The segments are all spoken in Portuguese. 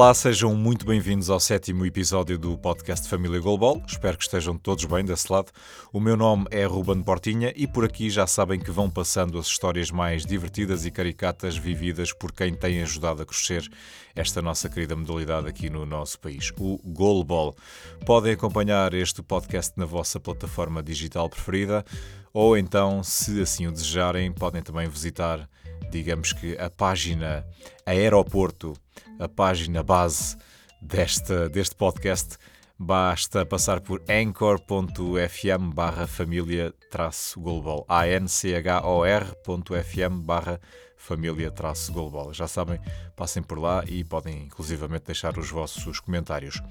Olá, sejam muito bem-vindos ao sétimo episódio do podcast Família Golbol. Espero que estejam todos bem desse lado. O meu nome é Ruben Portinha e por aqui já sabem que vão passando as histórias mais divertidas e caricatas vividas por quem tem ajudado a crescer esta nossa querida modalidade aqui no nosso país, o Golbol. Podem acompanhar este podcast na vossa plataforma digital preferida ou então, se assim o desejarem, podem também visitar, digamos que, a página Aeroporto a página base desta, deste podcast, basta passar por anchor.fm barra família traço global. A-N-C-H-O-R.fm barra família traço global. Já sabem, passem por lá e podem inclusivamente deixar os vossos comentários.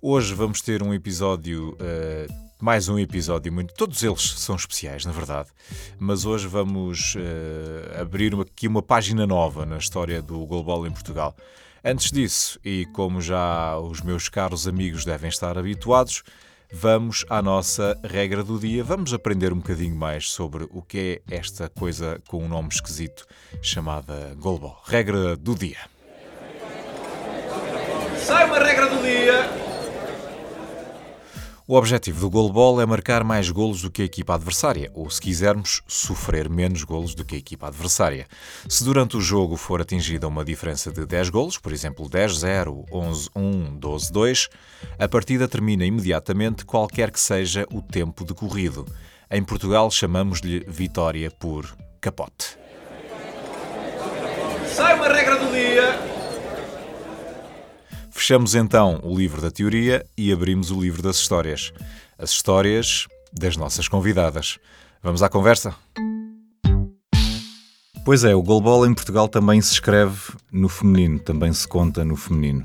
Hoje vamos ter um episódio, uh, mais um episódio muito. Todos eles são especiais, na verdade, mas hoje vamos uh, abrir uma, aqui uma página nova na história do Global em Portugal. Antes disso, e como já os meus caros amigos devem estar habituados, vamos à nossa regra do dia. Vamos aprender um bocadinho mais sobre o que é esta coisa com um nome esquisito chamada Golbol. Regra do dia. Sai uma regra do dia! O objetivo do goalball é marcar mais golos do que a equipa adversária, ou, se quisermos, sofrer menos golos do que a equipa adversária. Se durante o jogo for atingida uma diferença de 10 golos, por exemplo 10-0, 11-1, 12-2, a partida termina imediatamente qualquer que seja o tempo decorrido. Em Portugal chamamos-lhe vitória por capote. Sai uma regra do dia! Fechamos então o livro da teoria e abrimos o livro das histórias. As histórias das nossas convidadas. Vamos à conversa? Pois é, o goalball em Portugal também se escreve no feminino, também se conta no feminino.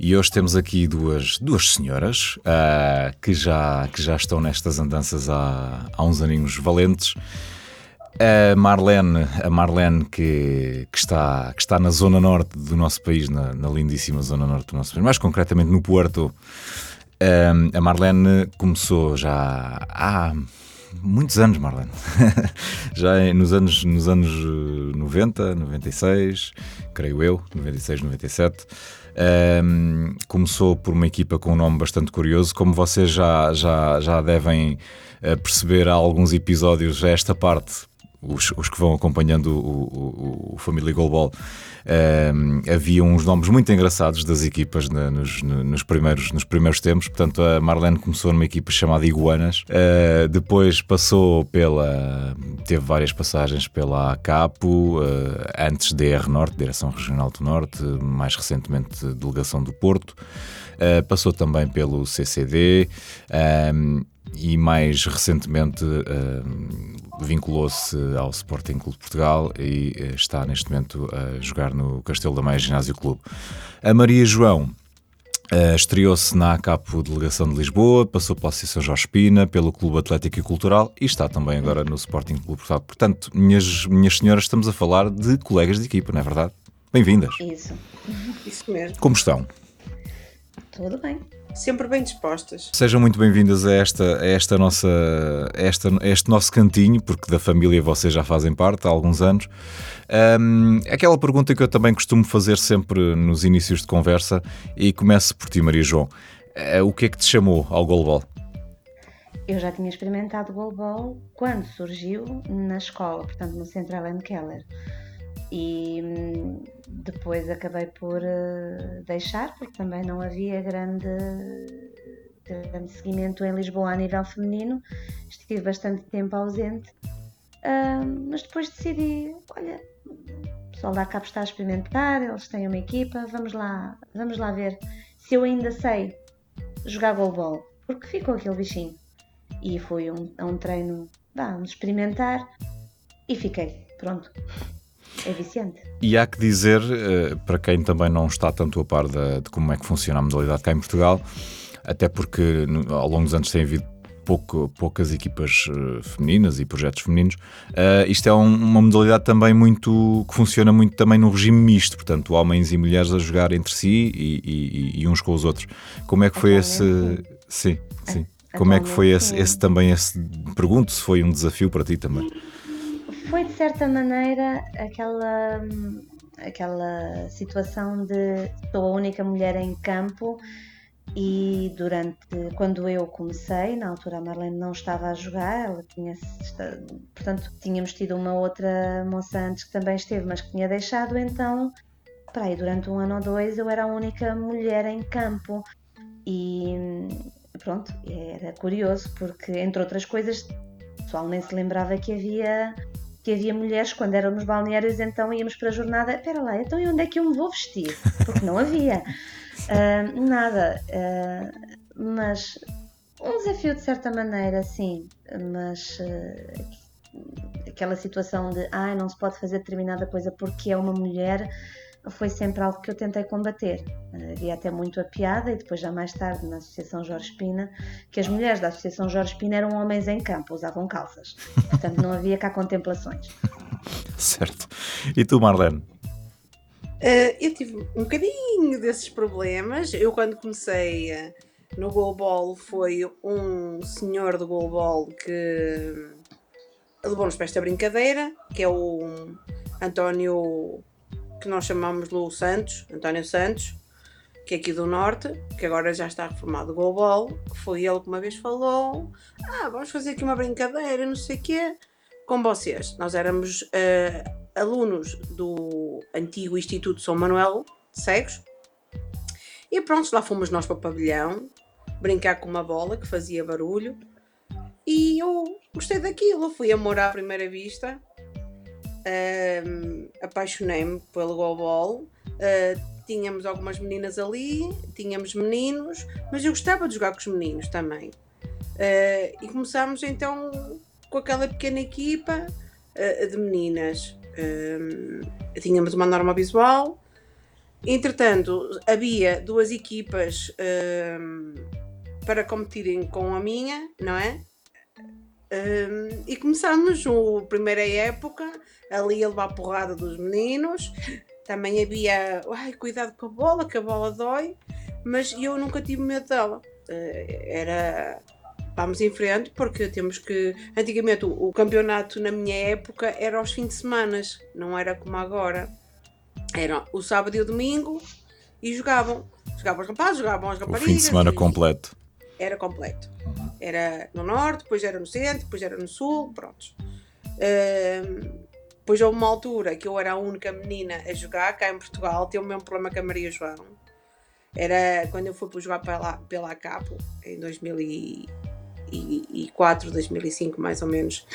E hoje temos aqui duas, duas senhoras uh, que, já, que já estão nestas andanças há, há uns aninhos valentes a Marlene, a Marlene que, que, está, que está na zona norte do nosso país, na, na lindíssima zona norte do nosso país, mais concretamente no Porto. a Marlene começou já há muitos anos, Marlene. já nos anos, nos anos 90, 96, creio eu, 96, 97. Um, começou por uma equipa com um nome bastante curioso, como vocês já, já, já devem eh, perceber há alguns episódios, esta parte os, os que vão acompanhando o, o, o Família Goalball, um, havia uns nomes muito engraçados das equipas na, nos, nos, primeiros, nos primeiros tempos. Portanto, a Marlene começou numa equipa chamada Iguanas, uh, depois passou pela. teve várias passagens pela ACAPO, uh, antes DR Norte, Direção Regional do Norte, mais recentemente Delegação do Porto. Uh, passou também pelo CCD um, e mais recentemente uh, vinculou-se ao Sporting Clube de Portugal e uh, está neste momento a jogar no Castelo da Maia Ginásio Clube. A Maria João Uh, Estreou-se na ACAPO Delegação de Lisboa, passou pela Associação Jorge Pina, pelo Clube Atlético e Cultural e está também agora no Sporting Clube Portugal. Portanto, minhas, minhas senhoras, estamos a falar de colegas de equipa, não é verdade? Bem-vindas. Isso, isso mesmo. Como estão? Tudo bem sempre bem dispostas. Sejam muito bem-vindas a esta, a esta nossa, a esta, a este nosso cantinho, porque da família vocês já fazem parte há alguns anos. Um, aquela pergunta que eu também costumo fazer sempre nos inícios de conversa, e começo por ti, Maria João. Uh, o que é que te chamou ao goalball? Eu já tinha experimentado goalball quando surgiu na escola, portanto no Central and Keller e hum, depois acabei por uh, deixar porque também não havia grande, grande seguimento em Lisboa a nível feminino, estive bastante tempo ausente, uh, mas depois decidi, olha, o pessoal da CAP está a experimentar, eles têm uma equipa, vamos lá, vamos lá ver se eu ainda sei jogar golbol, porque ficou aquele bichinho. E fui um, a um treino, vamos experimentar. E fiquei, pronto é viciante. E há que dizer, eh, para quem também não está tanto a par de, de como é que funciona a modalidade cá em Portugal, até porque ao longo dos anos tem havido pouco, poucas equipas uh, femininas e projetos femininos. Uh, isto é um, uma modalidade também muito que funciona muito também no regime misto, portanto, homens e mulheres a jogar entre si e, e, e uns com os outros. Como é que foi esse. Sim, sim. Como é que foi esse, esse também esse. Pergunto se foi um desafio para ti também foi de certa maneira aquela. aquela situação de sou a única mulher em campo e durante quando eu comecei, na altura a Marlene não estava a jogar, ela tinha portanto tínhamos tido uma outra moça antes que também esteve, mas que tinha deixado, então para aí durante um ano ou dois eu era a única mulher em campo e pronto, era curioso porque entre outras coisas o pessoal nem se lembrava que havia que havia mulheres quando eram nos balneários então íamos para a jornada, espera lá, então e onde é que eu me vou vestir? Porque não havia uh, nada, uh, mas um desafio de certa maneira, sim, mas uh, aquela situação de ah, não se pode fazer determinada coisa porque é uma mulher foi sempre algo que eu tentei combater. Havia até muito a piada, e depois já mais tarde na Associação Jorge Pina, que as mulheres da Associação Jorge Pina eram homens em campo, usavam calças. Portanto, não havia cá contemplações. certo. E tu, Marlene? Uh, eu tive um bocadinho desses problemas. Eu, quando comecei uh, no goalball, foi um senhor do goalball que levou-nos para esta brincadeira, que é o António, que nós chamamos Lu Santos, António Santos, que é aqui do Norte, que agora já está reformado goalball, que foi ele que uma vez falou: Ah, vamos fazer aqui uma brincadeira, não sei o quê, com vocês. Nós éramos. Uh, alunos do antigo Instituto São Manuel de Cegos. E pronto, lá fomos nós para o pavilhão, brincar com uma bola que fazia barulho. E eu gostei daquilo, fui amor à primeira vista. Um, Apaixonei-me pelo goalball. Uh, tínhamos algumas meninas ali, tínhamos meninos, mas eu gostava de jogar com os meninos também. Uh, e começámos então com aquela pequena equipa uh, de meninas. Um, tínhamos uma norma visual. Entretanto, havia duas equipas para competirem com a minha, não é? Um, e começámos a primeira época ali a levar a porrada dos meninos. Também havia, ai, cuidado com a bola, que a bola dói, mas eu nunca tive medo dela. Uh, era vamos em frente porque temos que. Antigamente o, o, campeonato na minha época era aos fins de semana, não era como agora. Era o sábado e o domingo e jogavam. Jogavam os rapazes, jogavam as raparigas. O fim de semana completo. Era completo. Era no norte, depois era no centro, depois era no sul, prontos. Uh, depois houve uma altura que eu era a única menina a jogar cá em Portugal, tinha o mesmo problema que a Maria João. Era quando eu fui para jogar pela, pela Capo em 2000 e, 2004, 2005 mais ou menos,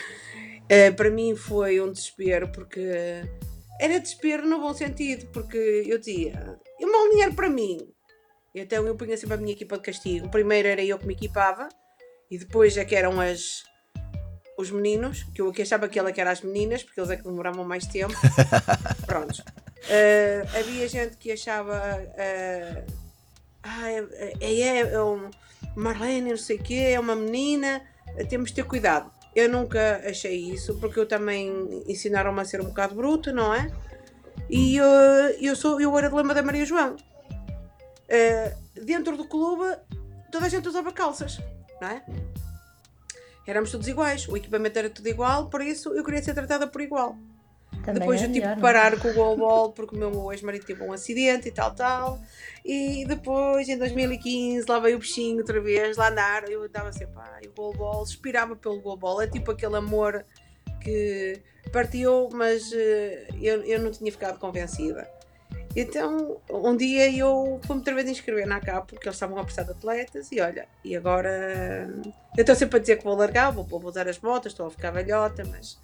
uh, para mim foi um desespero porque era desespero no bom sentido, porque eu dizia, eu mal dinheiro para mim. Então eu punha sempre a minha equipa de castigo. Primeiro era eu que me equipava e depois é que eram as os meninos, que eu achava que ela que era as meninas, porque eles é que demoravam mais tempo. Prontos. Uh, havia gente que achava uh, ah, é, é, é, é um, Marlene, não sei o quê, é uma menina, temos de ter cuidado. Eu nunca achei isso, porque eu também ensinaram-me a ser um bocado bruto, não é? E eu, eu, sou, eu era de lema da Maria João. Uh, dentro do clube, toda a gente usava calças, não é? Éramos todos iguais, o equipamento era tudo igual, por isso eu queria ser tratada por igual. Também depois é eu tive que parar com o goalball porque o meu ex-marido teve um acidente e tal, tal. E depois, em 2015, lá veio o bichinho outra vez, lá andar. Eu andava sempre, pá, o goalball, expirava pelo goalball. É tipo aquele amor que partiu, mas uh, eu, eu não tinha ficado convencida. Então, um dia eu fui-me outra vez inscrever na CAP porque eles estavam a precisar de atletas e olha, e agora eu estou sempre a dizer que vou largar, vou, vou usar as botas, estou a ficar velhota, mas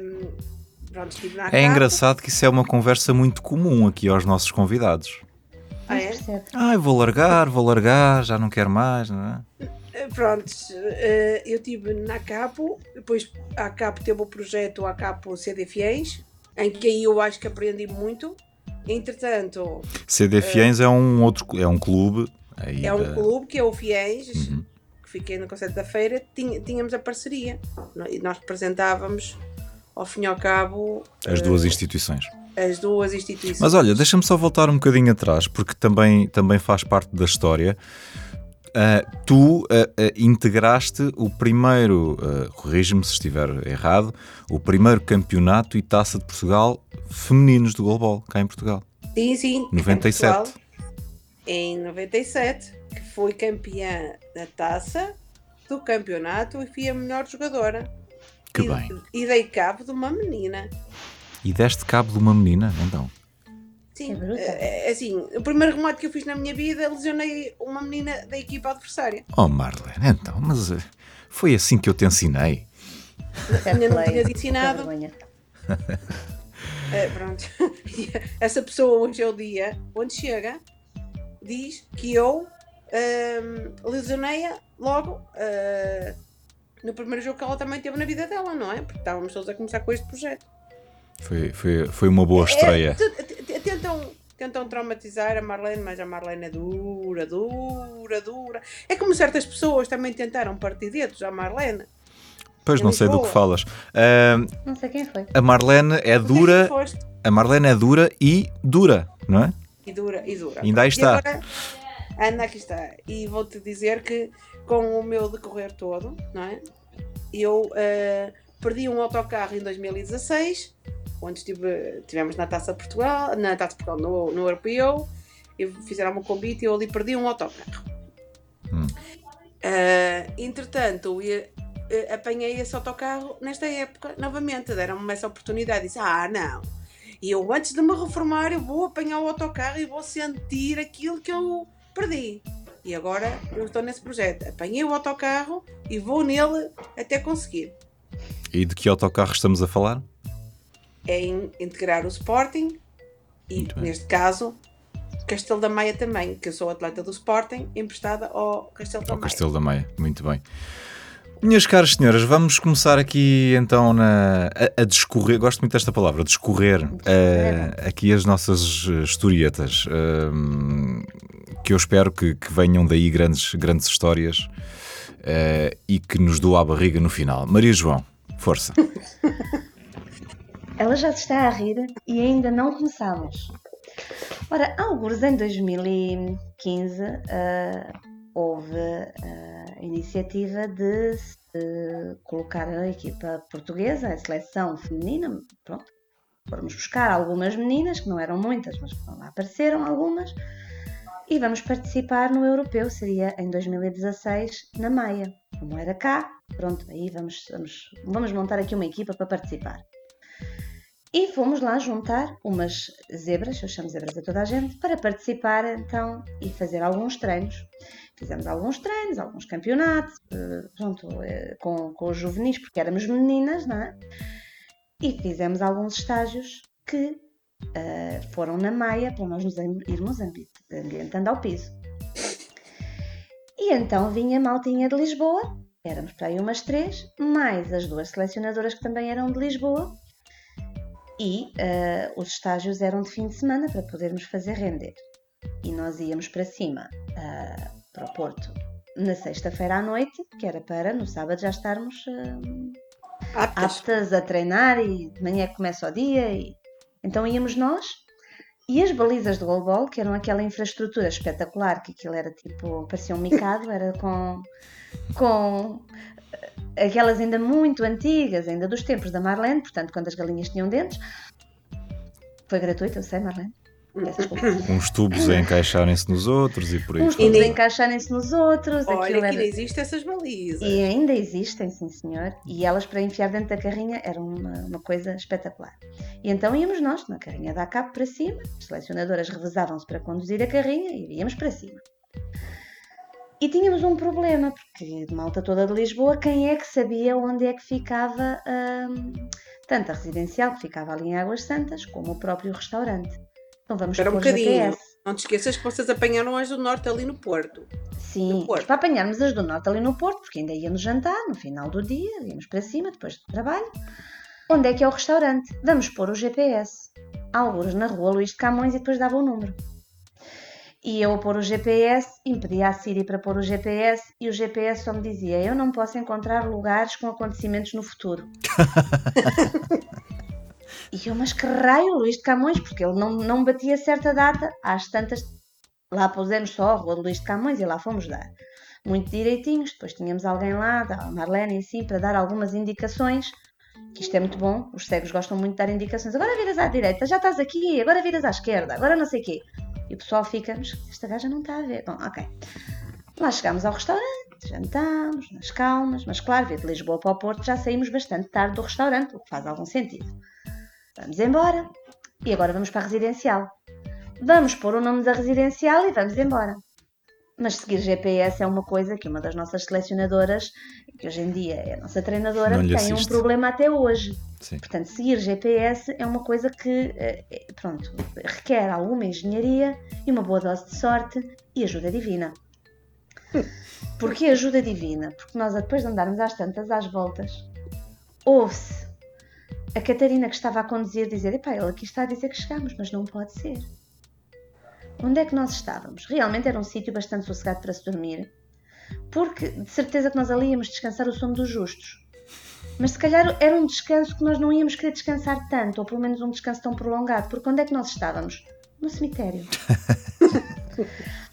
um, Pronto, estive na É engraçado que isso é uma conversa muito comum aqui aos nossos convidados. Ah, é? Ah, vou largar, vou largar, já não quero mais, não é? Eh, pronto, eh, eu estive na Capo, depois a Capo teve o projeto A Capo CD Fiéis, em que aí eu acho que aprendi muito. Entretanto. CD eh, uh, é um outro é um clube. é um clube que é o Fiéis, uhum. que fiquei no Conselho da Feira, tínhamos a parceria e nós representávamos ao fim e ao cabo. As duas uh, instituições. As duas instituições. Mas olha, deixa-me só voltar um bocadinho atrás, porque também, também faz parte da história. Uh, tu uh, uh, integraste o primeiro, corrige-me se estiver errado, o primeiro campeonato e taça de Portugal femininos do goalball, cá em Portugal. Sim, sim. 97. Em, Portugal, em 97, que foi campeã da taça, do campeonato e fui a melhor jogadora. Que e, bem. E dei cabo de uma menina. E deste cabo de uma menina, então? Sim, é, é, assim, o primeiro remate que eu fiz na minha vida, lesionei uma menina da equipa adversária. Oh Marlene, então, mas uh, foi assim que eu te ensinei. Ainda não tinhas ensinado. é, pronto. Essa pessoa hoje é o dia onde chega, diz que eu uh, lesionei-a logo uh, no primeiro jogo que ela também teve na vida dela, não é? Porque estávamos todos a começar com este projeto. Foi, foi, foi uma boa é, estreia. É, tentam, tentam traumatizar a Marlene, mas a Marlene é dura, dura, dura. É como certas pessoas também tentaram partir dedos à Marlene. Pois não sei do que falas. Uh, não sei quem foi. A Marlene é, é dura. A Marlene é dura e dura, não é? E dura, e dura. ainda aí está. Agora, anda, aqui está. E vou-te dizer que com o meu decorrer todo, não é? Eu uh, perdi um autocarro em 2016 onde estive, tivemos na Taça Portugal, na Taça Portugal no, no Europeu, e fizeram um convite e eu ali perdi um autocarro. Hum. Uh, entretanto, eu, uh, apanhei esse autocarro nesta época novamente, deram-me essa oportunidade. Disse: Ah, não, e eu antes de me reformar, eu vou apanhar o autocarro e vou sentir aquilo que eu perdi. E agora eu estou nesse projeto. Apanhei o autocarro e vou nele até conseguir. E de que autocarro estamos a falar? É in, integrar o Sporting e, neste caso, Castelo da Maia também, que eu sou atleta do Sporting, emprestada ao Castelo da ao Maia. Castelo da Maia, muito bem. Minhas caras senhoras, vamos começar aqui então na, a, a discorrer, gosto muito desta palavra, discorrer, uh, aqui as nossas historietas, uh, que eu espero que, que, venham daí grandes, grandes histórias uh, e que nos doa a barriga no final. Maria João, força. Ela já se está a rir e ainda não começamos. Ora, alguns em 2015 uh, houve uh, a iniciativa de uh, colocar a equipa portuguesa, a seleção feminina, pronto, fomos buscar algumas meninas, que não eram muitas, mas lá apareceram algumas, e vamos participar no europeu, seria em 2016, na Maia. Como era cá, pronto, aí vamos, vamos, vamos montar aqui uma equipa para participar. E fomos lá juntar umas zebras, eu chamo zebras a toda a gente, para participar então e fazer alguns treinos. Fizemos alguns treinos, alguns campeonatos, eh, pronto, eh, com, com os juvenis, porque éramos meninas, não é? E fizemos alguns estágios que uh, foram na Maia para nós nos irmos ambientando ao piso. E então vinha a maltinha de Lisboa, éramos para aí umas três, mais as duas selecionadoras que também eram de Lisboa, e uh, os estágios eram de fim de semana para podermos fazer render. E nós íamos para cima, uh, para o Porto, na sexta-feira à noite, que era para no sábado já estarmos uh, aptas. a treinar e de manhã começa o dia. E... Então íamos nós e as balizas do goalball, que eram aquela infraestrutura espetacular, que aquilo era tipo, parecia um micado, era com, com aquelas ainda muito antigas, ainda dos tempos da Marlene, portanto, quando as galinhas tinham dentes. Foi gratuito, eu sei, Marlene. Uns tubos a encaixarem-se nos outros e por aí. Uns tubos a encaixarem-se nos outros. Olha, aquilo era... ainda existem essas balizas. E ainda existem, sim senhor. E elas para enfiar dentro da carrinha eram uma, uma coisa espetacular. E então íamos nós, na carrinha da cabo para cima, as selecionadoras revezavam-se para conduzir a carrinha e íamos para cima. E tínhamos um problema, porque de malta toda de Lisboa, quem é que sabia onde é que ficava hum, tanto a residencial, que ficava ali em Águas Santas, como o próprio restaurante. Então vamos Espera um bocadinho. GPS. Não te esqueças que vocês apanharam as do Norte ali no Porto. Sim, Porto. para apanharmos as do Norte ali no Porto, porque ainda íamos jantar no final do dia, íamos para cima depois do trabalho. Onde é que é o restaurante? Vamos pôr o GPS. Alguns na rua Luís de Camões e depois dava o número. E eu a pôr o GPS, impedia a Siri para pôr o GPS e o GPS só me dizia: Eu não posso encontrar lugares com acontecimentos no futuro. e eu, mas que raio, Luís de Camões, porque ele não, não batia certa data, às tantas. Lá pusemos só a Rua de Luís de Camões e lá fomos dar. muito direitinhos. Depois tínhamos alguém lá, a Marlene assim, para dar algumas indicações. Que isto é muito bom, os cegos gostam muito de dar indicações. Agora viras à direita, já estás aqui, agora viras à esquerda, agora não sei o quê. E o pessoal fica, mas esta gaja não está a ver. Bom, ok. Lá chegámos ao restaurante, jantámos, nas calmas, mas claro, vir de Lisboa para o Porto já saímos bastante tarde do restaurante, o que faz algum sentido. Vamos embora. E agora vamos para a residencial. Vamos pôr o nome da residencial e vamos embora. Mas seguir GPS é uma coisa que uma das nossas selecionadoras, que hoje em dia é a nossa treinadora, tem um problema até hoje. Sim. Portanto, seguir GPS é uma coisa que, eh, eh, pronto, requer alguma engenharia e uma boa dose de sorte e ajuda divina. Porquê ajuda divina? Porque nós, depois de andarmos às tantas, às voltas, ouve-se a Catarina que estava a conduzir dizer: Epá, ele aqui está a dizer que chegamos, mas não pode ser. Onde é que nós estávamos? Realmente era um sítio bastante sossegado para se dormir, porque de certeza que nós ali íamos descansar o sono dos justos. Mas se calhar era um descanso que nós não íamos querer descansar tanto, ou pelo menos um descanso tão prolongado, porque onde é que nós estávamos? No cemitério.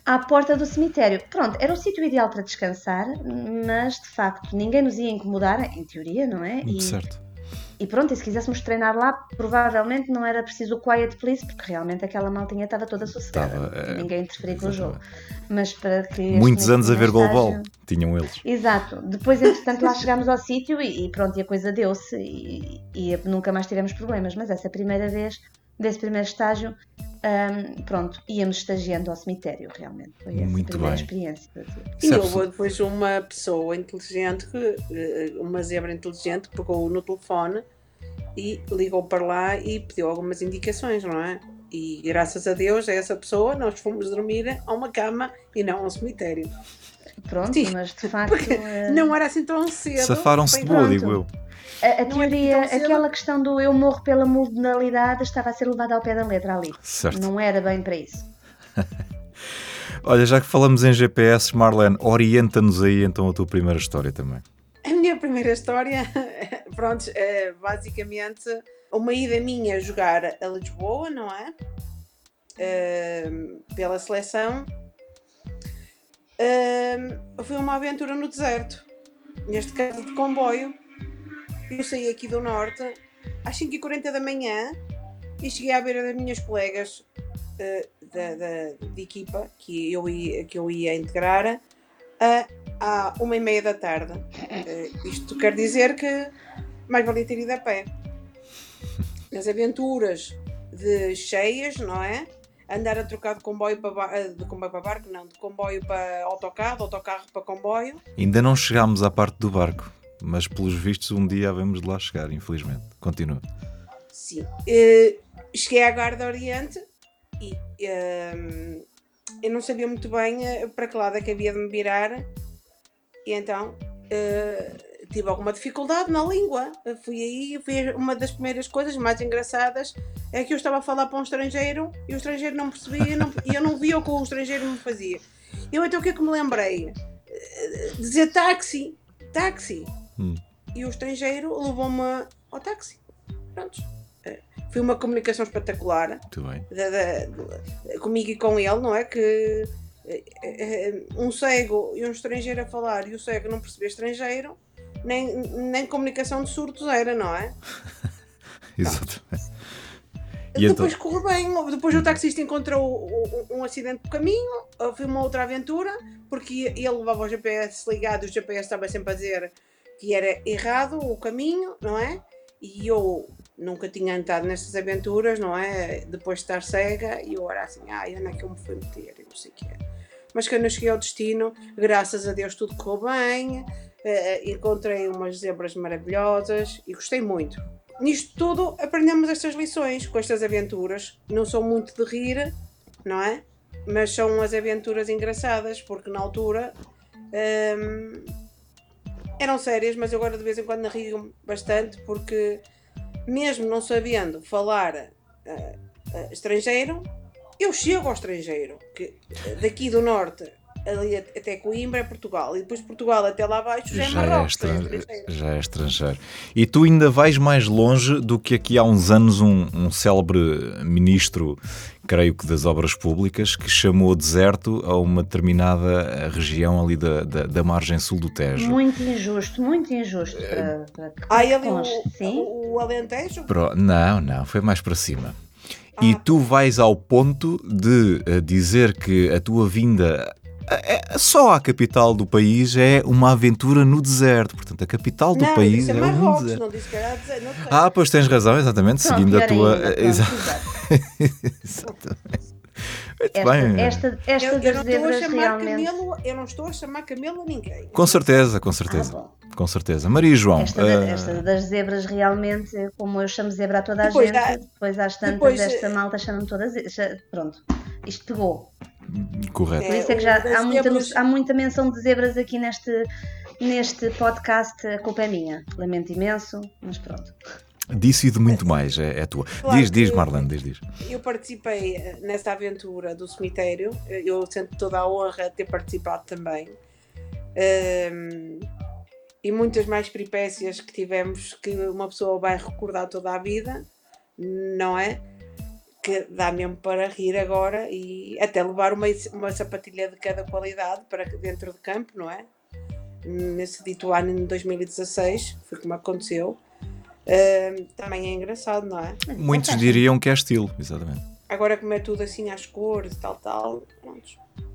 À porta do cemitério. Pronto, era o sítio ideal para descansar, mas de facto ninguém nos ia incomodar, em teoria, não é? E, Certo. E pronto, e se quiséssemos treinar lá, provavelmente não era preciso o quiet please, porque realmente aquela maltinha estava toda sossegada. Estava, eh, ninguém interferia com o jogo. Mas para que. Muitos anos a ver primeiro goalball. estágio- Tinham eles. Exato. Depois, entretanto, lá chegámos ao sítio e, e pronto, e a coisa deu-se e, e nunca mais tivemos problemas. Mas essa primeira vez, desse primeiro estágio, hum, pronto, íamos estagiando ao cemitério, realmente. Foi essa Muito a primeira bem. experiência. E houve depois uma pessoa inteligente, que, eh, uma zebra inteligente, que pegou no telefone e ligou para lá e pediu algumas indicações, não é? E graças a Deus, a essa pessoa, nós fomos dormir a uma cama e não a um cemitério. Pronto, Sim, mas de facto. eh, Não era assim tão cedo. Safaram-se de boa, digo eu. A, a é teoria, cedo. aquela questão do eu morro pela modalidade estava a ser levada ao pé da letra ali. Certo. Não era bem para isso. Olha, já que falamos em GPS, Marlene, orienta-nos aí então a tua primeira história também. A minha primeira história, pronto, é basicamente uma ida minha jogar a Lisboa, não é? Ahm, pela seleção. Ahm, foi uma aventura no deserto, neste caso de comboio. Eu saí aqui do norte às 5h40 da manhã e cheguei à beira das minhas colegas eh, da, da- de equipa que eu ia, que eu ia integrar a, à uma e meia da tarde. Eh, isto quer dizer que mais valia ter ido a pé. Nas aventuras de cheias, não é? Andar a trocar de comboio para, de comboio para barco, não, de comboio para autocarro, autocarro para comboio. Ainda não chegámos à parte do barco, mas pelos vistos um dia havemos de lá chegar, infelizmente. Continua. Sim. Eh, cheguei à Guarda Oriente e ehm, eu não sabia muito bem eh, para que lado é que havia de me virar e então eh, tive alguma dificuldade na língua. Fui aí, foi uma das primeiras coisas mais engraçadas é que eu estava a falar para um estrangeiro e o estrangeiro não percebia não- e eu não via o que o estrangeiro me fazia. Eu então o que é que me lembrei? Dizer táxi, táxi. Hum. E o estrangeiro levou-me ao táxi. Pronto. Eh, Foi uma comunicação espetacular Muito bem. da- da- comigo e com ele, não é? Que eh, eh, um cego e um estrangeiro a falar e o cego não percebia estrangeiro, nem, nem comunicação de surdos era, não é? Exatamente. E então, depois correu bem, depois o taxista encontrou um, acidente do caminho, foi uma outra aventura, porque ele levava o GPS ligado e o GPS estava sempre a dizer que era errado o caminho, não é? E eu nunca tinha entrado nessas aventuras, não é? Depois de estar cega, e eu era assim, ai, onde é que eu me fui meter? E não sei o que é. Mas quando eu cheguei ao destino, graças a Deus tudo correu bem, eh, encontrei umas zebras maravilhosas e gostei muito. Nisto tudo aprendemos estas lições com estas aventuras. Não são muito de rir, não é? Mas são as aventuras engraçadas, porque na altura hum, eram sérias, mas eu agora de vez em quando rio bastante, porque mesmo não sabendo falar eh, eh, estrangeiro, eu chego ao estrangeiro, que daqui do norte ali até Coimbra é Portugal. E depois Portugal até lá abaixo já, é Já é, Marrocos. é estrangeiro. já é estrangeiro. E tu ainda vais mais longe do que aqui há uns anos um, um célebre ministro, creio que das obras públicas, que chamou deserto a uma determinada região ali da, da, da margem sul do Tejo. Muito injusto, muito injusto para, para que Ah, ele o, sim. o, o Alentejo? Pro- Não, não, foi mais para cima. E tu vais ao ponto de eh, dizer que a tua vinda só à capital do país é uma aventura no deserto. Portanto, a capital do não, país disse é um deserto. não disse que era dizer. Não sei. Ah, pois tens razão, exatamente, Pronto, seguindo a tua. ainda, pronto, exa-. Exatamente. Muito Esta, bem. esta, esta eu, eu das não estou a zebras chamar realmente. camelo, eu não estou a chamar camelo a ninguém. Com certeza, com Ah, certeza. bom. com certeza. Maria João. Esta, eh, esta das zebras realmente, como eu chamo zebra a toda a Depois gente, há- depois às tantas depois, esta eh, malta chama-me todas. Pronto, isto pegou. Correto. Por É, isso é que já das há muita, zebras- há muita menção de zebras aqui neste, neste podcast. A culpa é minha. Lamento imenso, mas pronto. Disso e de muito mais, é, é tua. Claro diz, diz, Marlene, diz, diz. Eu participei eh, nessa aventura do cemitério, eh, eu sinto toda a honra de ter participado também. Ehm, e muitas mais peripécias que tivemos que uma pessoa vai recordar toda a vida, não é? Que dá mesmo para rir agora e até levar uma, uma sapatilha de cada qualidade para dentro de campo, não é? Nesse dito ano de 2016, foi como aconteceu. Ehm, também é engraçado, não é? Muitos é diriam que é estilo, exatamente. Agora como é tudo assim às cores, tal, tal, pronto.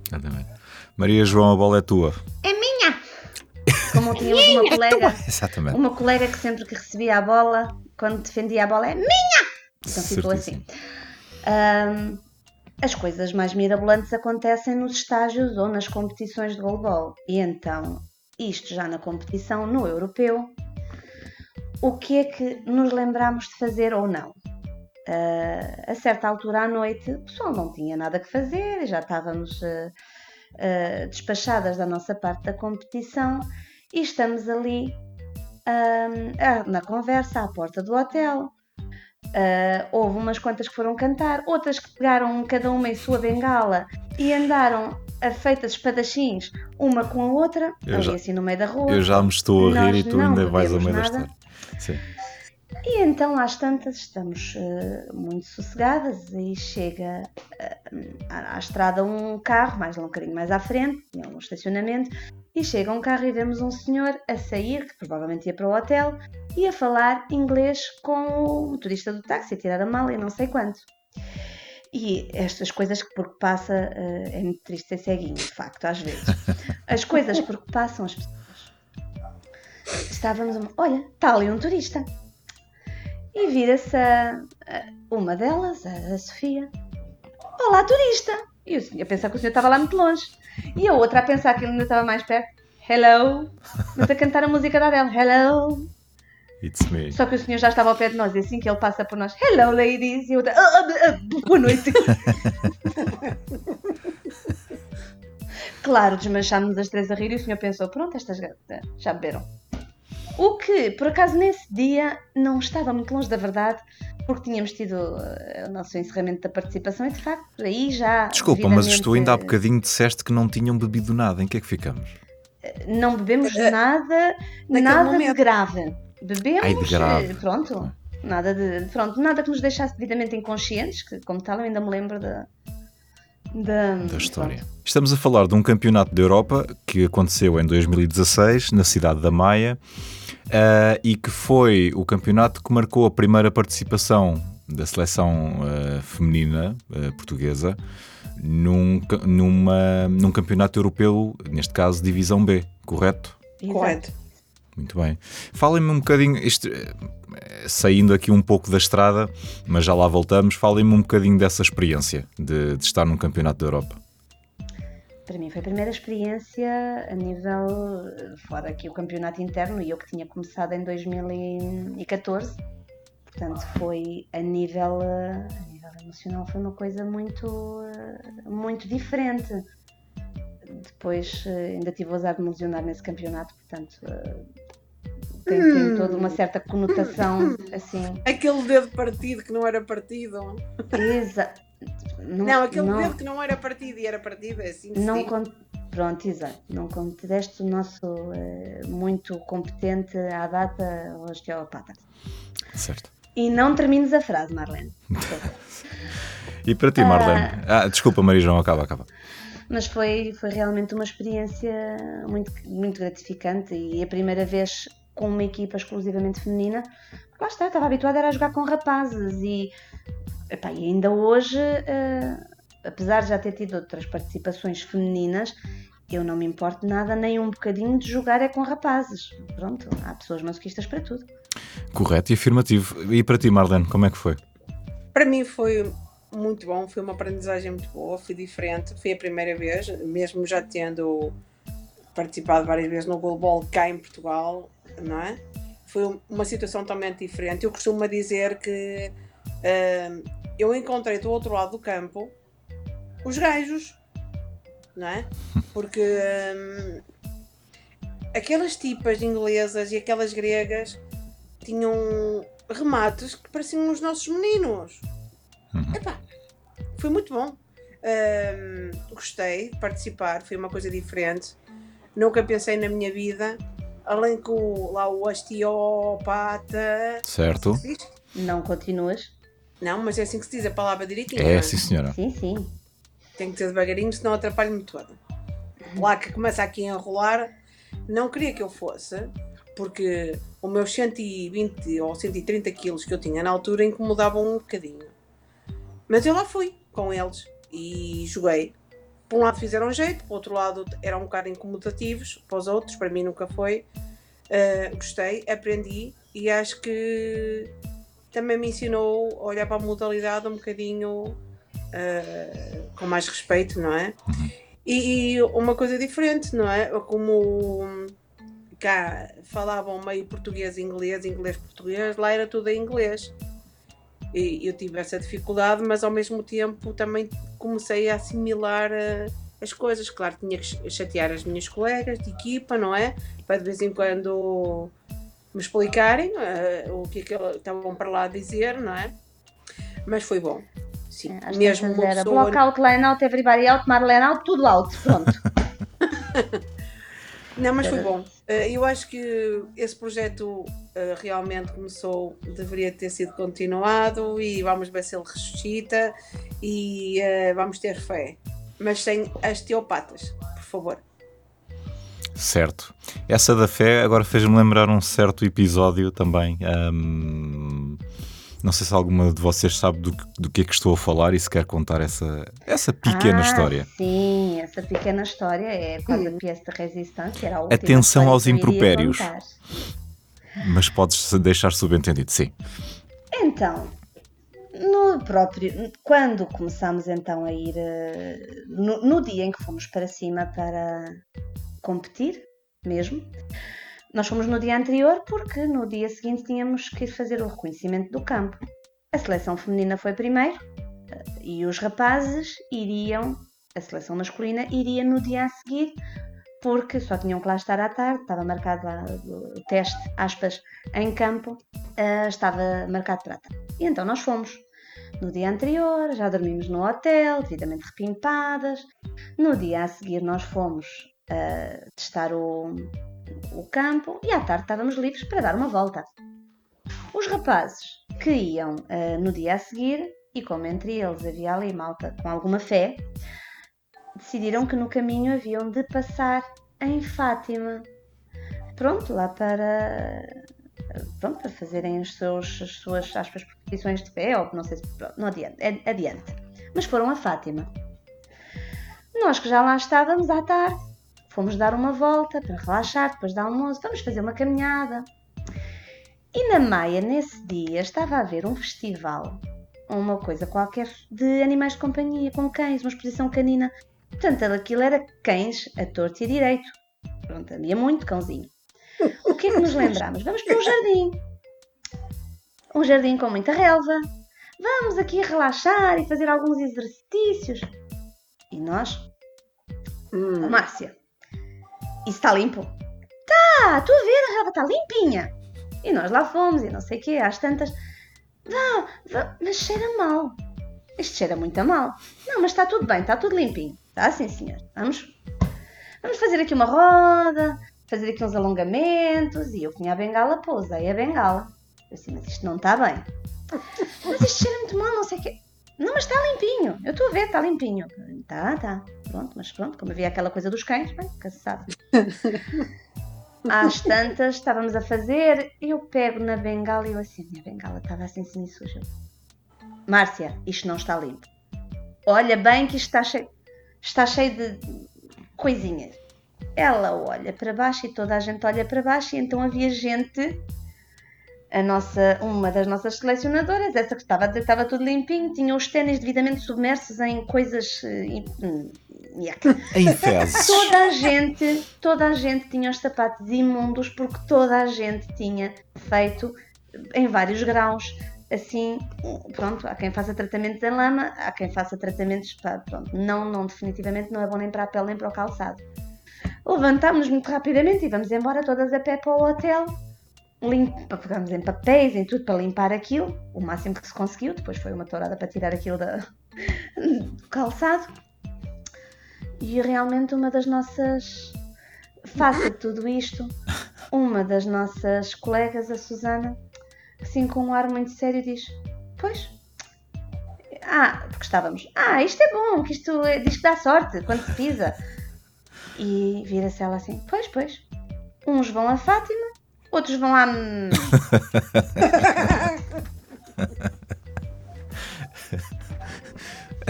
exatamente. Maria João, a bola é tua. Como tínhamos uma colega, Exatamente. uma colega que sempre que recebia a bola, quando defendia a bola, é minha! Então ficou assim. Ahm, as coisas mais mirabolantes acontecem nos estágios ou nas competições de goalball. E então, isto já na competição no europeu, o que é que nos lembramos de fazer ou não? Ah, a certa altura à noite, o pessoal não tinha nada que fazer, já estávamos ah, ah, despachadas da nossa parte da competição e estamos ali na conversa à porta do hotel. Ah, houve umas quantas que foram cantar, outras que pegaram cada uma em sua bengala e andaram a feitas espadachins, uma com a outra, Eu ali já- assim no meio da rua. Eu já me estou a rir e tu ainda vais ao meio da história. Sim. E então, às tantas, estamos eh, muito sossegadas e chega eh, à, à estrada um carro, mais um bocadinho mais à frente, um estacionamento, e chega um carro e vemos um senhor a sair, que provavelmente ia para o hotel, e a falar inglês com o motorista do táxi, a tirar a mala e não sei quanto. E estas coisas que porque passa, eh, é muito triste ser ceguinho, de facto, às vezes. As coisas porque passam as pessoas. Estávamos, a- olha, está ali um turista. E vira-se uma delas, a Sofia. Olá, turista! E eu a pensar que o senhor estava lá muito longe. E a outra a pensar que ele ainda estava mais perto. Hello! Mas a cantar a música da Adele. Hello! It's me. Só que o senhor já estava ao pé de nós e assim que ele passa por nós. Hello, ladies! E a outra. "Ah, ah, ah, boa noite! claro, desmanchámos as três a rir e o senhor pensou: pronto, estas gatas já beberam. O que, por acaso, nesse dia não estava muito longe da verdade, porque tínhamos tido eh, o nosso encerramento da participação e, de facto, aí já. Desculpa, mas tu ainda há bocadinho disseste que não tinham bebido nada. Em que é que ficamos? Não bebemos nada, naquele nada de momento. grave. Bebemos, Ai, de grave. eh, pronto, nada de, pronto, nada que nos deixasse devidamente inconscientes, que como tal eu ainda me lembro da, da, da história. Estamos a falar de um campeonato da Europa que aconteceu em 2016 na cidade da Maia eh, e que foi o campeonato que marcou a primeira participação da seleção eh, feminina eh, portuguesa num, numa, num campeonato europeu, neste caso Divisão B, correto? Correto. Muito bem. Falem-me um bocadinho, isto, eh, saindo aqui um pouco da estrada, mas já lá voltamos, falem-me um bocadinho dessa experiência de, de estar num campeonato da Europa. Para mim foi a primeira experiência a nível, fora aqui o campeonato interno, e eu que tinha começado em 2014, portanto foi a nível, a nível emocional foi uma coisa muito, muito diferente. Depois eh, ainda tive o azar de me lesionar nesse campeonato, portanto eh, tem, tem toda uma certa conotação assim. Aquele dedo partido que não era partido. Exa Não, aquele dedo que não era partido e era partido, é assim não, diz. con- Pronto, exato. Não como te deste o nosso eh, muito competente à data osteopata. Certo. E não termines a frase, Marlene. E para ti, Marlene? Ah, desculpa, Maria João, acaba, acaba. Mas foi, foi realmente uma experiência muito, muito gratificante e a primeira vez com uma equipa exclusivamente feminina. Lá está, estava habituada era a jogar com rapazes e, epá, e ainda hoje, eh, apesar de já ter tido outras participações femininas, eu não me importo nada nem um bocadinho de jogar é com rapazes. Pronto, há pessoas masoquistas para tudo. Correto e afirmativo. E para ti, Marlene, como é que foi? Para mim foi muito bom, foi uma aprendizagem muito boa, foi diferente, foi a primeira vez, mesmo já tendo participado várias vezes no goalball cá em Portugal, não é? Foi uma situação totalmente diferente. Eu costumo dizer que hum, eu encontrei do outro lado do campo os gajos, não é? Porque hum, aquelas tipas inglesas e aquelas gregas tinham remates que pareciam os nossos meninos. Epá, foi muito bom. Hum, gostei de participar, foi uma coisa diferente. Nunca pensei na minha vida, além que o, lá o osteopata. Certo. Não continuas? Não, mas é assim que se diz a palavra direitinho. não É, sim, senhora. Sim, sim. Tem que ter devagarinho, senão atrapalho-me toda. Lá que começa aqui a enrolar, não queria que eu fosse, porque os meus 120 ou 130 quilos que eu tinha na altura incomodavam um bocadinho. Mas eu lá fui com eles e joguei. Por um lado fizeram jeito, por outro lado eram um bocado incomodativos, para os outros, para mim nunca foi. Uh, gostei, aprendi e acho que também me ensinou a olhar para a modalidade um bocadinho uh, com mais respeito, não é? E, e uma coisa diferente, não é? Como cá falavam meio português, inglês, inglês, português, lá era tudo em inglês. E eu tive essa dificuldade, mas ao mesmo tempo também comecei a assimilar uh, as coisas. Claro, tinha que chatear as minhas colegas de equipa, não é? Para de vez em quando me explicarem uh, o que é que eles estavam para lá a dizer, não é? Mas foi bom. Sim, Às mesmo tantas uma era pessoa- block out, line out, everybody out, Marlene out, tudo out. Pronto. Não, mas foi bom. Eh, Eu acho que esse projeto eh, realmente começou, deveria ter sido continuado e vamos ver se ele ressuscita e vamos ter fé. Mas sem as teopatas, por favor. Certo. Essa da fé agora fez-me lembrar um certo episódio também. ahm, não sei se alguma de vocês sabe do, que- do que é que estou a falar e se quer contar essa, essa pequena Ah, história. Sim, essa pequena história é quase a pièce de resistência. Era a última Atenção aos impropérios. Mas podes deixar subentendido, sim. Então, no próprio, quando começámos então a ir, eh, no, no dia em que fomos para cima para competir, mesmo, nós fomos no dia anterior porque no dia seguinte tínhamos que ir fazer o reconhecimento do campo. A seleção feminina foi primeiro eh, e os rapazes iriam, a seleção masculina iria no dia a seguir porque só tinham que lá estar à tarde, estava marcado lá o teste, aspas, em campo, ah, estava marcado para a tarde. E então nós fomos. No dia anterior já dormimos no hotel, devidamente repimpadas. No dia a seguir nós fomos testar o, o campo e à tarde estávamos livres para dar uma volta. Os rapazes que iam ah, no dia a seguir, e como entre eles havia ali malta com alguma fé, decidiram que no caminho haviam de passar em Fátima. Pronto, lá para pronto, para fazerem os seus, as suas aspas, profissões de fé, ou não sei se não adiante, é- adiante. Mas foram a Fátima. Nós que já lá estávamos à tarde, fomos dar uma volta para relaxar depois do almoço, vamos fazer uma caminhada. E na Maia, nesse dia, estava a haver um festival, uma coisa qualquer de animais de companhia, com cães, uma exposição canina. Portanto, aquilo era cães a torto e a direito. Pronto, havia muito cãozinho. O que é que nos lembramos? Vamos para um jardim. Um jardim com muita relva. Vamos aqui relaxar e fazer alguns exercícios. E nós? Hum, Márcia, está limpo? Tá, estou a ver, a relva está limpinha. E nós lá fomos e não sei o quê, às tantas. Vá, vá, mas cheira mal. Isto cheira muito a mal. Não, mas está tudo bem, está tudo limpinho. Está sim, senhor. Vamos. vamos fazer aqui uma roda, fazer aqui uns alongamentos. E eu tinha a bengala, pousei a bengala. Eu assim, mas isto não está bem. Mas isto cheira muito mal, não sei o quê. Não, mas está limpinho. Eu estou a ver, está limpinho. Tá, tá. Pronto, mas pronto, como havia aquela coisa dos cães, bem, cansado. Às tantas, estávamos a fazer, eu pego na bengala e eu assim, minha bengala estava assim, assim, suja. Márcia, isto não está limpo. Olha bem que isto está cheio, está cheio de coisinhas. Ela olha para baixo e toda a gente olha para baixo e então havia gente a nossa, uma das nossas selecionadoras, essa que estava a dizer que estava tudo limpinho, tinha os ténis devidamente submersos em coisas. Uh, em fezes. Toda a gente, toda a gente tinha os sapatos imundos porque toda a gente tinha feito em vários graus. Assim, pronto, há quem faça tratamento da lama, há quem faça tratamentos para, pronto, não, não, definitivamente não é bom nem para a pele nem para o calçado. Levantámos-nos muito rapidamente e vamos embora todas a pé para o hotel limpa, pegamos em papéis, em tudo para limpar aquilo, o máximo que se conseguiu. Depois foi uma tourada para tirar aquilo da, do calçado. E realmente uma das nossas. Face a tudo isto, uma das nossas colegas, a Susana, assim com um ar muito sério, diz: Pois. Ah, porque estávamos. Ah, isto é bom, que isto é, diz que dá sorte quando se pisa. E vira-se ela assim: Pois, pois. Uns vão a Fátima outros vão à.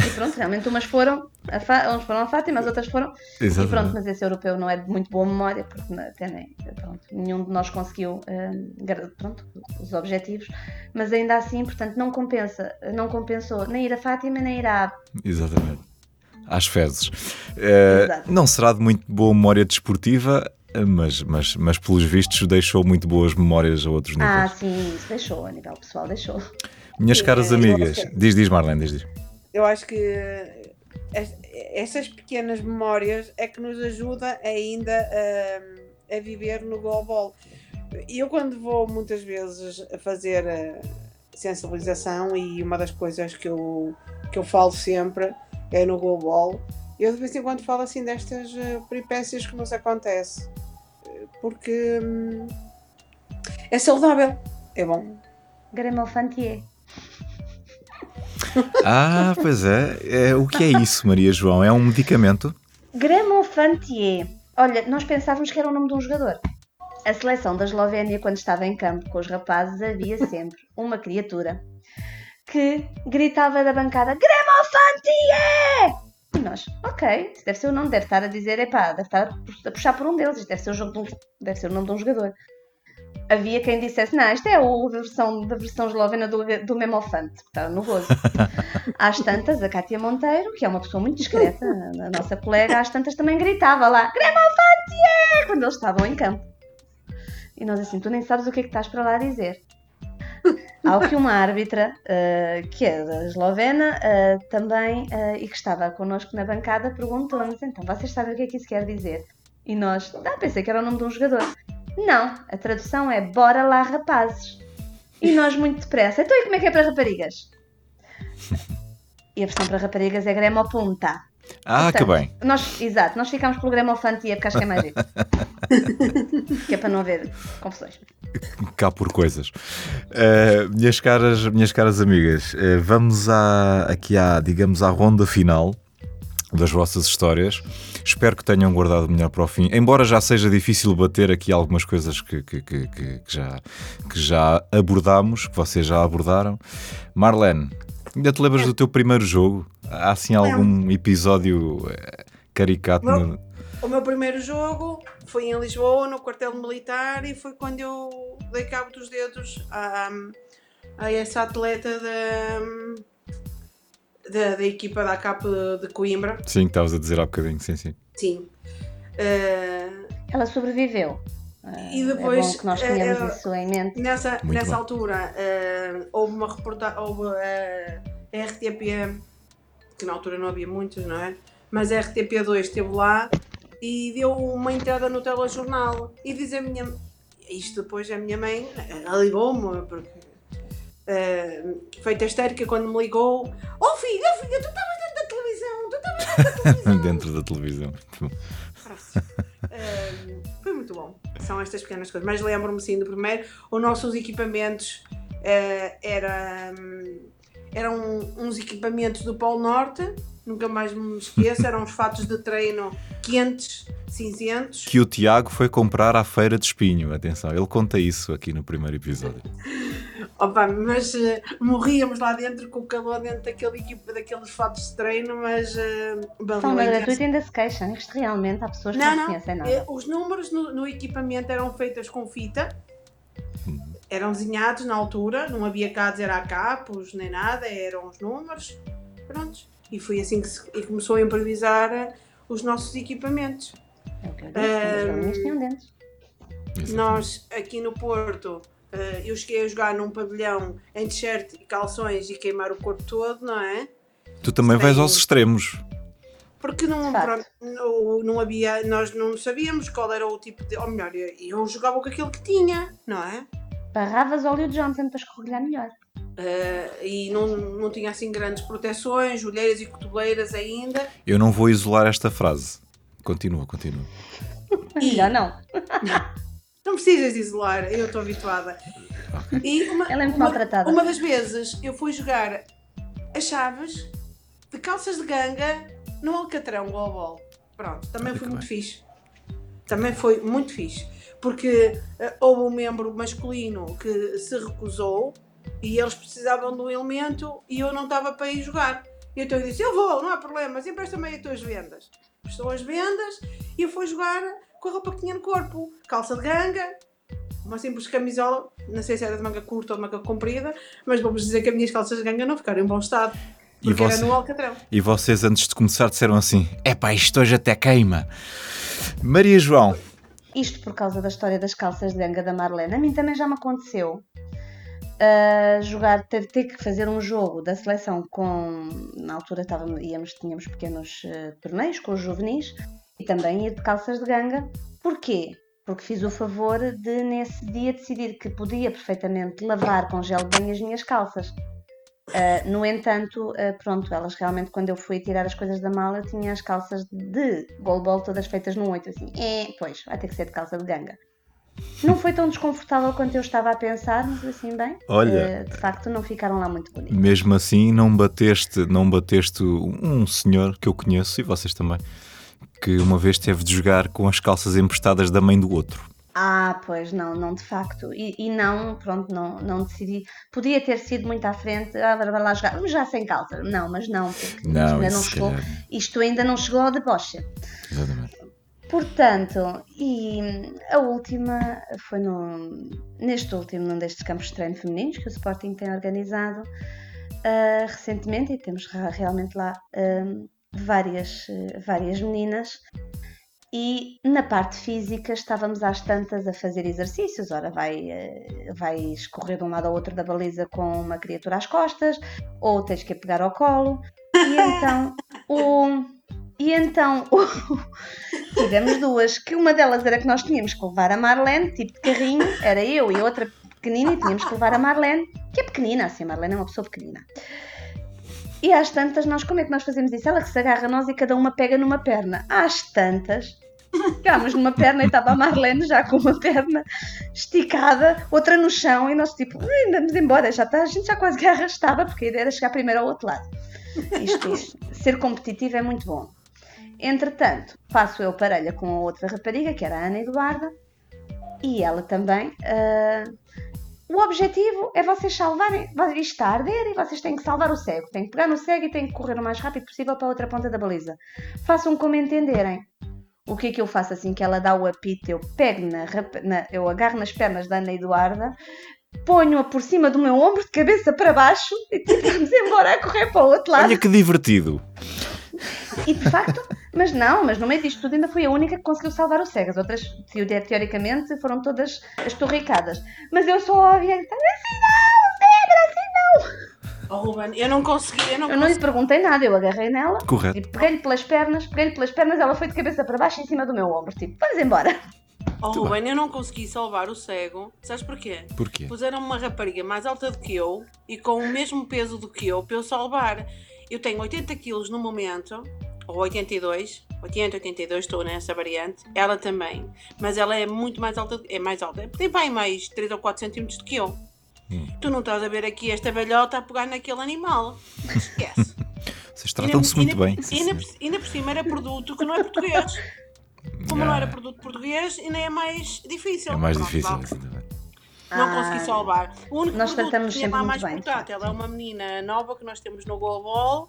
e pronto, realmente umas foram a, Fa... uns foram a Fátima, as outras foram. Exatamente. E pronto, mas esse europeu não é de muito boa memória, porque até nem, pronto, nenhum de nós conseguiu uh, pronto, os objetivos, mas ainda assim, portanto, não compensa, não compensou nem ir a Fátima nem ir à. Exatamente. Às fezes. Uh, não será de muito boa memória desportiva, mas, mas, mas pelos vistos deixou muito boas memórias a outros níveis. Ah, sim, isso deixou, a nível pessoal deixou. Minhas sim, caras amigas, que... diz, diz Marlene, diz, diz. Eu acho que essas pequenas memórias é que nos ajuda ainda a, a viver no global. Eu quando vou muitas vezes a fazer a sensibilização e uma das coisas que eu, que eu falo sempre é no global, eu de vez em quando falo assim destas eh, peripécias que nos acontece porque hum, é saudável, é bom. Gramofantier. Ah, pois é. é. O que é isso, Maria João? É um medicamento? Gramofantier. Olha, nós pensávamos que era o nome de um jogador. A seleção da Eslovénia, quando estava em campo com os rapazes, havia sempre uma criatura que gritava da bancada Gramofantier! E nós, ok, deve ser o nome, deve estar a dizer, epá, deve estar a puxar por um deles, isto deve ser o, jogo de um, deve ser o nome de um jogador. Havia quem dissesse, não, isto é a versão, da versão eslovena do, do Memofante, que estava no gozo. Às tantas, a Cátia Monteiro, que é uma pessoa muito discreta, a nossa colega, às tantas também gritava lá, Memofante! Quando eles estavam em campo. E nós assim, tu nem sabes o que é que estás para lá dizer. Ao que uma árbitra, uh, que é da eslovena, uh, também, uh, e que estava connosco na bancada, perguntou-nos: então, vocês sabem o que é que isso quer dizer? E nós, ah, pensei que era o nome de um jogador. Não, a tradução é Bora lá, rapazes. E nós, muito depressa, então e como é que é para raparigas? E a versão para raparigas é Gremo Punta. Ah, Portanto, que bem. Nós, exato, nós ficámos pelo Gremofantia porque acho que é mais que é para não haver confusões. Cá por coisas. Uh, minhas, caras, minhas caras amigas, uh, vamos à, aqui à, digamos, à ronda final das vossas histórias. Espero que tenham guardado melhor para o fim, embora já seja difícil bater aqui algumas coisas que, que, que, que já, que já abordámos, que vocês já abordaram. Marlene, ainda te lembras do teu primeiro jogo? Há assim algum episódio eh, caricato? O meu, o meu primeiro jogo foi em Lisboa, no quartel militar, e foi quando eu dei cabo dos dedos a, a essa atleta da, da, da equipa da CAP de, de Coimbra. Sim, que estavas a dizer há bocadinho, sim, sim. Sim. Uh, Ela sobreviveu. e eh, depois, é bom que nós tenhamos uh, isso em mente. Nessa, nessa altura, uh, houve uma reportagem, houve a RTP que na altura não havia muitos, não é? Mas a RTP2 esteve lá e deu uma entrada no telejornal e diz a minha isto depois a minha mãe ligou-me porque uh, feita histérica quando me ligou oh filha, oh filha, tu estavas dentro da televisão tu estavas dentro da televisão dentro da televisão Um, foi muito bom. São estas pequenas coisas. Mas lembro-me sim do primeiro. Os nossos equipamentos uh, era, um, eram uns equipamentos do Polo Norte. Nunca mais me esqueço. Eram os fatos de treino quentes, cinzentos. Que o Tiago foi comprar à feira de espinho. Atenção, ele conta isso aqui no primeiro episódio. Opa, mas uh, morríamos lá dentro com o calor dentro daquele equipe, daqueles fatos de treino, mas uh, Forma gratuita ainda se queixam. Isto realmente há pessoas que não, não, conhecem nada. Eh, os números no, no, equipamento eram feitos com fita, eram desenhados na altura, não havia cá dizer a capos nem nada, eram os números. Prontos. E foi assim que se e começou a improvisar os nossos equipamentos. É um, dentes. Nós aqui no Porto Uh, eu cheguei a jogar num pavilhão em t-shirt e calções e queimar o corpo todo, não é? Tu também vais aos extremos. Porque não, pronto, não, não, havia, nós não sabíamos qual era o tipo de. Ou melhor, eu jogava com aquilo que tinha, não é? Barravas óleo Johnson para escorregar melhor. Uh, e não, não tinha assim grandes proteções, olheiras e cotoveleiras ainda. Eu não vou isolar esta frase. Continua, continua. E... Melhor não. Não precisas de isolar, eu estou habituada. E uma, Ela é muito uma, maltratada. Uma das vezes eu fui jogar as chaves de calças de ganga no Alcatrão Global. Pronto, também foi muito fixe. Também foi muito fixe. Porque uh, houve um membro masculino que se recusou e eles precisavam de um elemento e eu não estava para ir jogar. E então eu disse: Eu vou, não há problema, mas empresta-me as tuas vendas. Prestou as vendas e eu fui jogar com a roupa que tinha no corpo. Calça de ganga, uma simples camisola, não sei se era de manga curta ou de manga comprida, mas vamos dizer que as minhas calças de ganga não ficaram em bom estado. E, você... era no Alcatrão. e vocês, antes de começar, disseram assim: é pá, isto hoje até queima. Maria João. Isto por causa da história das calças de ganga da Marlene. A mim também já me aconteceu. Uh, jogar, ter, ter, que fazer um jogo da seleção com. Na altura estávamos, íamos, tínhamos pequenos uh, torneios com os juvenis e também ir de calças de ganga. Porquê? Porque fiz o favor de, nesse dia, decidir que podia perfeitamente lavar com gel bem as minhas calças. Uh, no entanto, uh, pronto, elas realmente, quando eu fui tirar as coisas da mala, eu tinha as calças de goalball todas feitas num 8, assim, é, pois, vai ter que ser de calça de ganga. Não foi tão desconfortável quanto eu estava a pensar, mas assim bem. Olha, uh, de facto não ficaram lá muito bonitos. Mesmo assim, não bateste, não bateste um senhor que eu conheço e vocês também, que uma vez teve de jogar com as calças emprestadas da mãe do outro. Ah, pois não, não de facto. E, e não, pronto, não, não decidi. Podia ter sido muito à frente, ah, vai lá jogar, vamos já sem calça. Não, mas não, porque não, ainda não chegou, calhar... isto ainda não chegou ao deboche. Exatamente. Portanto, e a última foi no, neste último, num destes campos de treino femininos que o Sporting tem organizado uh, recentemente e temos realmente lá uh, várias, várias meninas e na parte física estávamos às tantas a fazer exercícios. Ora, vai, eh, vai escorrer de um lado ao outro da baliza com uma criatura às costas, ou tens que a pegar ao colo. E então o. E então o, tivemos duas, que uma delas era que nós tínhamos que levar a Marlene, tipo de carrinho, era eu e outra pequenina, e tínhamos que levar a Marlene, que é pequenina, assim, a Marlene é uma pessoa pequenina. E às tantas, nós como é que nós fazemos isso? Ela que se agarra a nós e cada uma pega numa perna. Às tantas, ficámos numa perna e estava a Marlene já com uma perna esticada, outra no chão, e nós tipo, andamos embora, já está, a gente já quase que arrastava, porque a ideia era chegar primeiro ao outro lado. Isto, isto, ser competitivo é muito bom. Entretanto, passo eu parelha com a outra rapariga, que era a Ana Eduarda, e ela também. Uh, o objetivo é vocês salvarem. Isto está a arder e vocês têm que salvar o cego. Têm que pegar no cego e têm que correr o mais rápido possível para a outra ponta da baliza. Façam como entenderem. O que é que eu faço assim que ela dá o apito? Eu pego na, na eu agarro nas pernas da Ana Eduarda, ponho-a por cima do meu ombro de cabeça para baixo e vamos embora a correr para o outro lado. Olha que divertido! E de facto, mas não, mas no meio disto tudo ainda fui a única que conseguiu salvar o cego. As outras, teoricamente, foram todas estorricadas. Mas eu só ouvia gritar: assim não, cego, assim não! Oh, Ruben, eu não consegui. Eu não, eu não lhe perguntei nada, eu agarrei nela. Correto. E peguei-lhe pelas pernas, peguei-lhe pelas pernas, ela foi de cabeça para baixo em cima do meu ombro. Tipo, vamos embora. Oh, Ruben, eu não consegui salvar o cego. Sabes porquê? Porquê? Puseram uma rapariga mais alta do que eu e com o mesmo peso do que eu para eu salvar. Eu tenho 80 quilos no momento ou 82, 80, 82, estou nessa variante, ela também, mas ela é muito mais alta, é mais alta, tem bem mais 3 ou 4 centímetros do que eu. Hum. Tu não estás a ver aqui esta velhota a pegar naquele animal. Esquece. Vocês tratam-se muito bem. Ainda, ainda, por, cima era produto que não é português. Como não era produto português, ainda é mais difícil. É mais Pronto, difícil. exatamente. Não Ah, consegui salvar. O único nós produto tratamos que tinha sempre muito mais bem, de portátil é uma menina nova que nós temos no Global.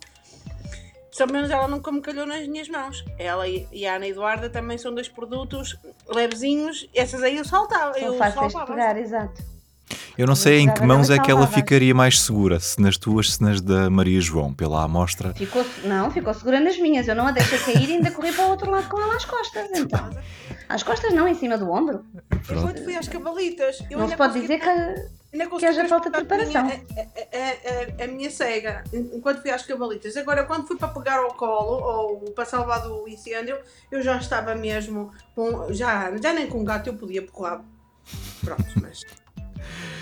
Pelo menos ela nunca me calhou nas minhas mãos. Ela e a Ana Eduarda também são dois produtos levezinhos. Essas aí eu saltava. São eu fáceis de pegar, exato. Eu não sei em que mãos é que ela ficaria mais segura, se nas tuas, se nas da Maria João, pela amostra. Ficou, não, ficou segura nas minhas. Eu não a deixei cair e ainda corri para o outro lado com ela às costas. Então. Às costas não, em cima do ombro. Eu Pronto. quando fui às cavalitas, eu não se pode dizer que. Ainda que haja falta de preparação. minha- A, a- a- a minha cega, enquanto fui às cabalitas. Agora, quando fui para pegar ao colo, ou para salvar do incêndio, eu já estava mesmo com. Já, já nem com um gato eu podia porrar. Pronto, mas.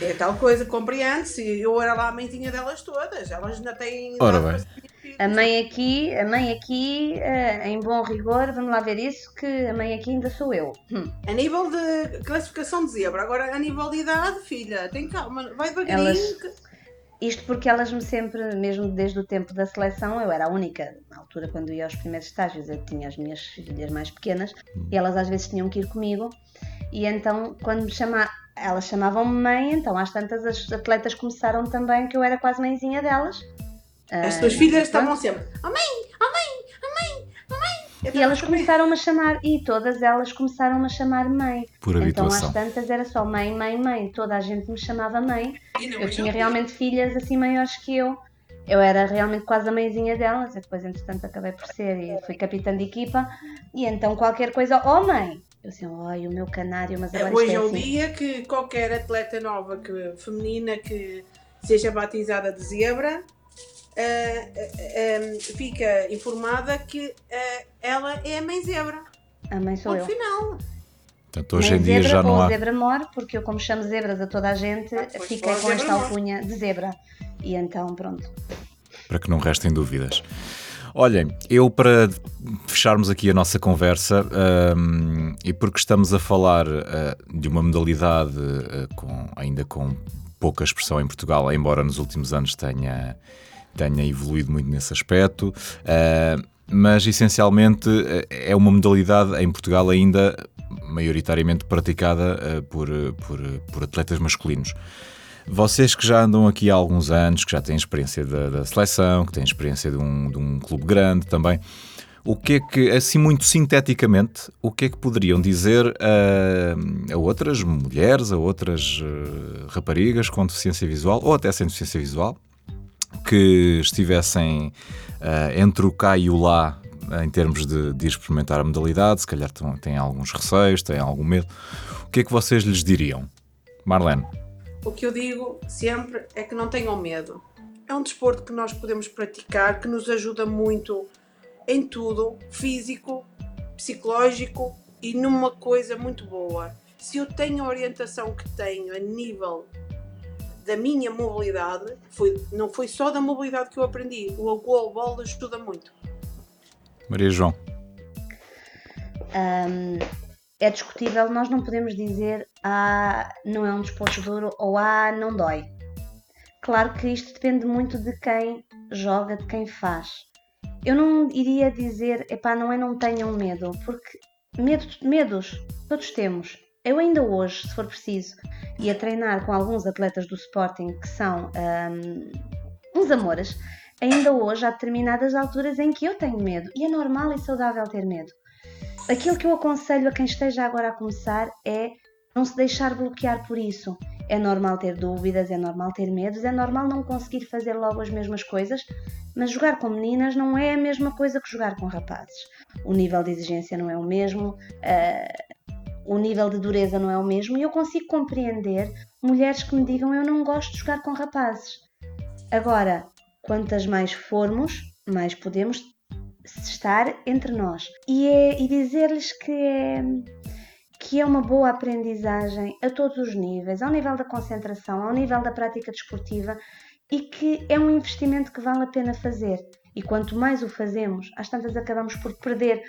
É tal coisa, compreende-se. Eu era lá a mãezinha delas todas. Elas ainda têm. Ora bem. A mãe aqui, a mãe aqui, eh, em bom rigor, vamos lá ver isso, que a mãe aqui ainda sou eu. Hum. A nível de classificação de zebra, agora a nível de idade, filha, tem calma, vai devagarinho. Elas- que- Isto porque elas me sempre, mesmo desde o tempo da seleção, eu era a única, na altura quando ia aos primeiros estágios, eu tinha as minhas filhas mais pequenas e elas às vezes tinham que ir comigo e então quando me chama, elas chamavam-me mãe, então às tantas as atletas começaram também que eu era quase mãezinha delas. As tuas filhas pronto. estavam sempre. Oh mãe, oh mãe, oh mãe, oh mãe. E elas começaram a chamar, e todas elas começaram a chamar mãe. Por Então habituação. às tantas era só mãe, mãe, mãe. Toda a gente me chamava mãe. Não, Eu tinha realmente filhas assim maiores que eu. Eu era realmente quase a mãezinha delas. E depois, entretanto, acabei por ser e fui capitã de equipa. E então qualquer coisa, oh mãe! Eu assim, ai, o meu canário, mas agora Hoje é é o assim. dia que qualquer atleta nova que, feminina que seja batizada de zebra eh, eh, eh, fica informada que eh, ela é a mãe zebra. A mãe sou Ponto eu. final. Portanto, hoje mãe em dia já não há. zebra mor, porque eu como chamo zebras a toda a gente, Ah, fiquei com esta alcunha de zebra. E então, pronto. para que não restem dúvidas. Olhem, eu para fecharmos aqui a nossa conversa, hum, e porque estamos a falar ah, de uma modalidade ah, com, ainda com pouca expressão em Portugal, embora nos últimos anos tenha, tenha evoluído muito nesse aspecto, ah, mas essencialmente ah, é uma modalidade em Portugal ainda maioritariamente praticada ah, por, por, por atletas masculinos. Vocês que já andam aqui há alguns anos, que já têm experiência da, da seleção, que têm experiência de um, de um clube grande também, o que é que, assim muito sinteticamente, o que é que poderiam dizer a, a outras mulheres, a outras eh, raparigas com deficiência visual, ou até sem deficiência visual, que estivessem eh, entre o cá e o lá em termos de, de experimentar a modalidade, se calhar têm alguns receios, têm algum medo, o que é que vocês lhes diriam? Marlene? O que eu digo sempre é que não tenham medo. É um desporto que nós podemos praticar, que nos ajuda muito em tudo, físico, psicológico e numa coisa muito boa. Se eu tenho a orientação que tenho a nível da minha mobilidade, foi, não foi só da mobilidade que eu aprendi, o goalball ajuda muito. Maria João? Hum, é discutível, nós não podemos dizer ah, não é um desporto duro ou ah, não dói. Claro que isto depende muito de quem joga, de quem faz. Eu não iria dizer, epá, não é não tenham medo, porque medo, medos todos temos. Eu ainda hoje, se for preciso, ia treinar com alguns atletas do Sporting que são hum, uns amores. Ainda hoje há determinadas alturas em que eu tenho medo e é normal e saudável ter medo. Aquilo que eu aconselho a quem esteja agora a começar é não se deixar bloquear por isso. É normal ter dúvidas, é normal ter medos, é normal não conseguir fazer logo as mesmas coisas, mas jogar com meninas não é a mesma coisa que jogar com rapazes. O nível de exigência não é o mesmo, ah, o nível de dureza não é o mesmo e eu consigo compreender mulheres que me digam eu não gosto de jogar com rapazes. Agora, quantas mais formos, mais podemos estar entre nós. E, é, e dizer-lhes que é, que é uma boa aprendizagem a todos os níveis, ao nível da concentração, ao nível da prática desportiva e que é um investimento que vale a pena fazer. E quanto mais o fazemos, às tantas acabamos por perder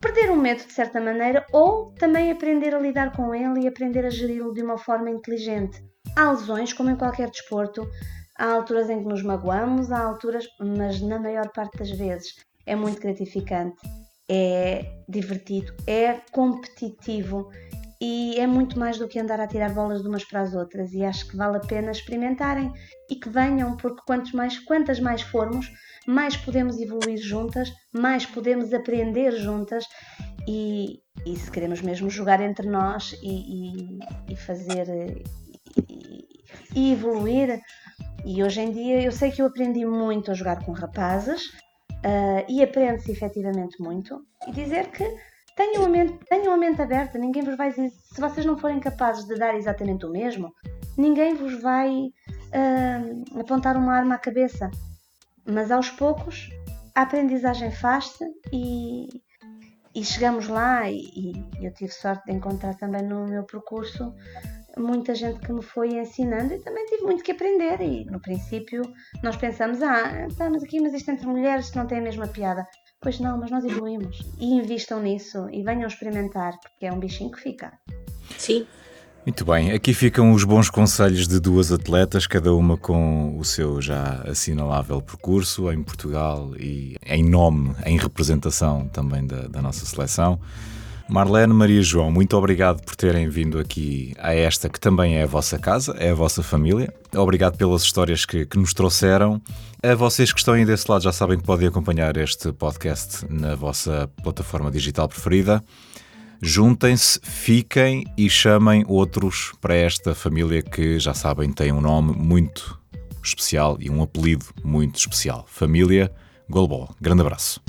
perder o medo de certa maneira ou também aprender a lidar com ele e aprender a geri-lo de uma forma inteligente. Há lesões, como em qualquer desporto, há alturas em que nos magoamos, há alturas, mas na maior parte das vezes é muito gratificante, é divertido, é competitivo e é muito mais do que andar a tirar bolas de umas para as outras e acho que vale a pena experimentarem e que venham, porque quantos mais, quantas mais formos, mais podemos evoluir juntas, mais podemos aprender juntas e, e se queremos mesmo jogar entre nós e, e, e fazer e, evoluir. E hoje em dia eu sei que eu aprendi muito a jogar com rapazes uh, e aprende-se efetivamente muito. E dizer que tenham a, mente, tenham a mente aberta, ninguém vos vai se vocês não forem capazes de dar exatamente o mesmo, ninguém vos vai uh, apontar uma arma à cabeça. Mas aos poucos a aprendizagem faz-se e, e, chegamos lá e, e, eu tive sorte de encontrar também no meu percurso muita gente que me foi ensinando e também tive muito que aprender e no princípio nós pensamos, ah, estamos aqui mas isto entre mulheres não tem a mesma piada. Pois não, mas nós evoluímos e invistam nisso e venham experimentar porque é um bichinho que fica. Sim, muito bem, aqui ficam os bons conselhos de duas atletas, cada uma com o seu já assinalável percurso em Portugal e em nome, em representação também da, da nossa seleção. Marlene Maria João, muito obrigado por terem vindo aqui a esta que também é a vossa casa, é a vossa família. Obrigado pelas histórias que, que nos trouxeram. A vocês que estão aí desse lado já sabem que podem acompanhar este podcast na vossa plataforma digital preferida. Juntem-se, fiquem e chamem outros para esta família que já sabem tem um nome muito especial e um apelido muito especial. Família Golbol. Grande abraço.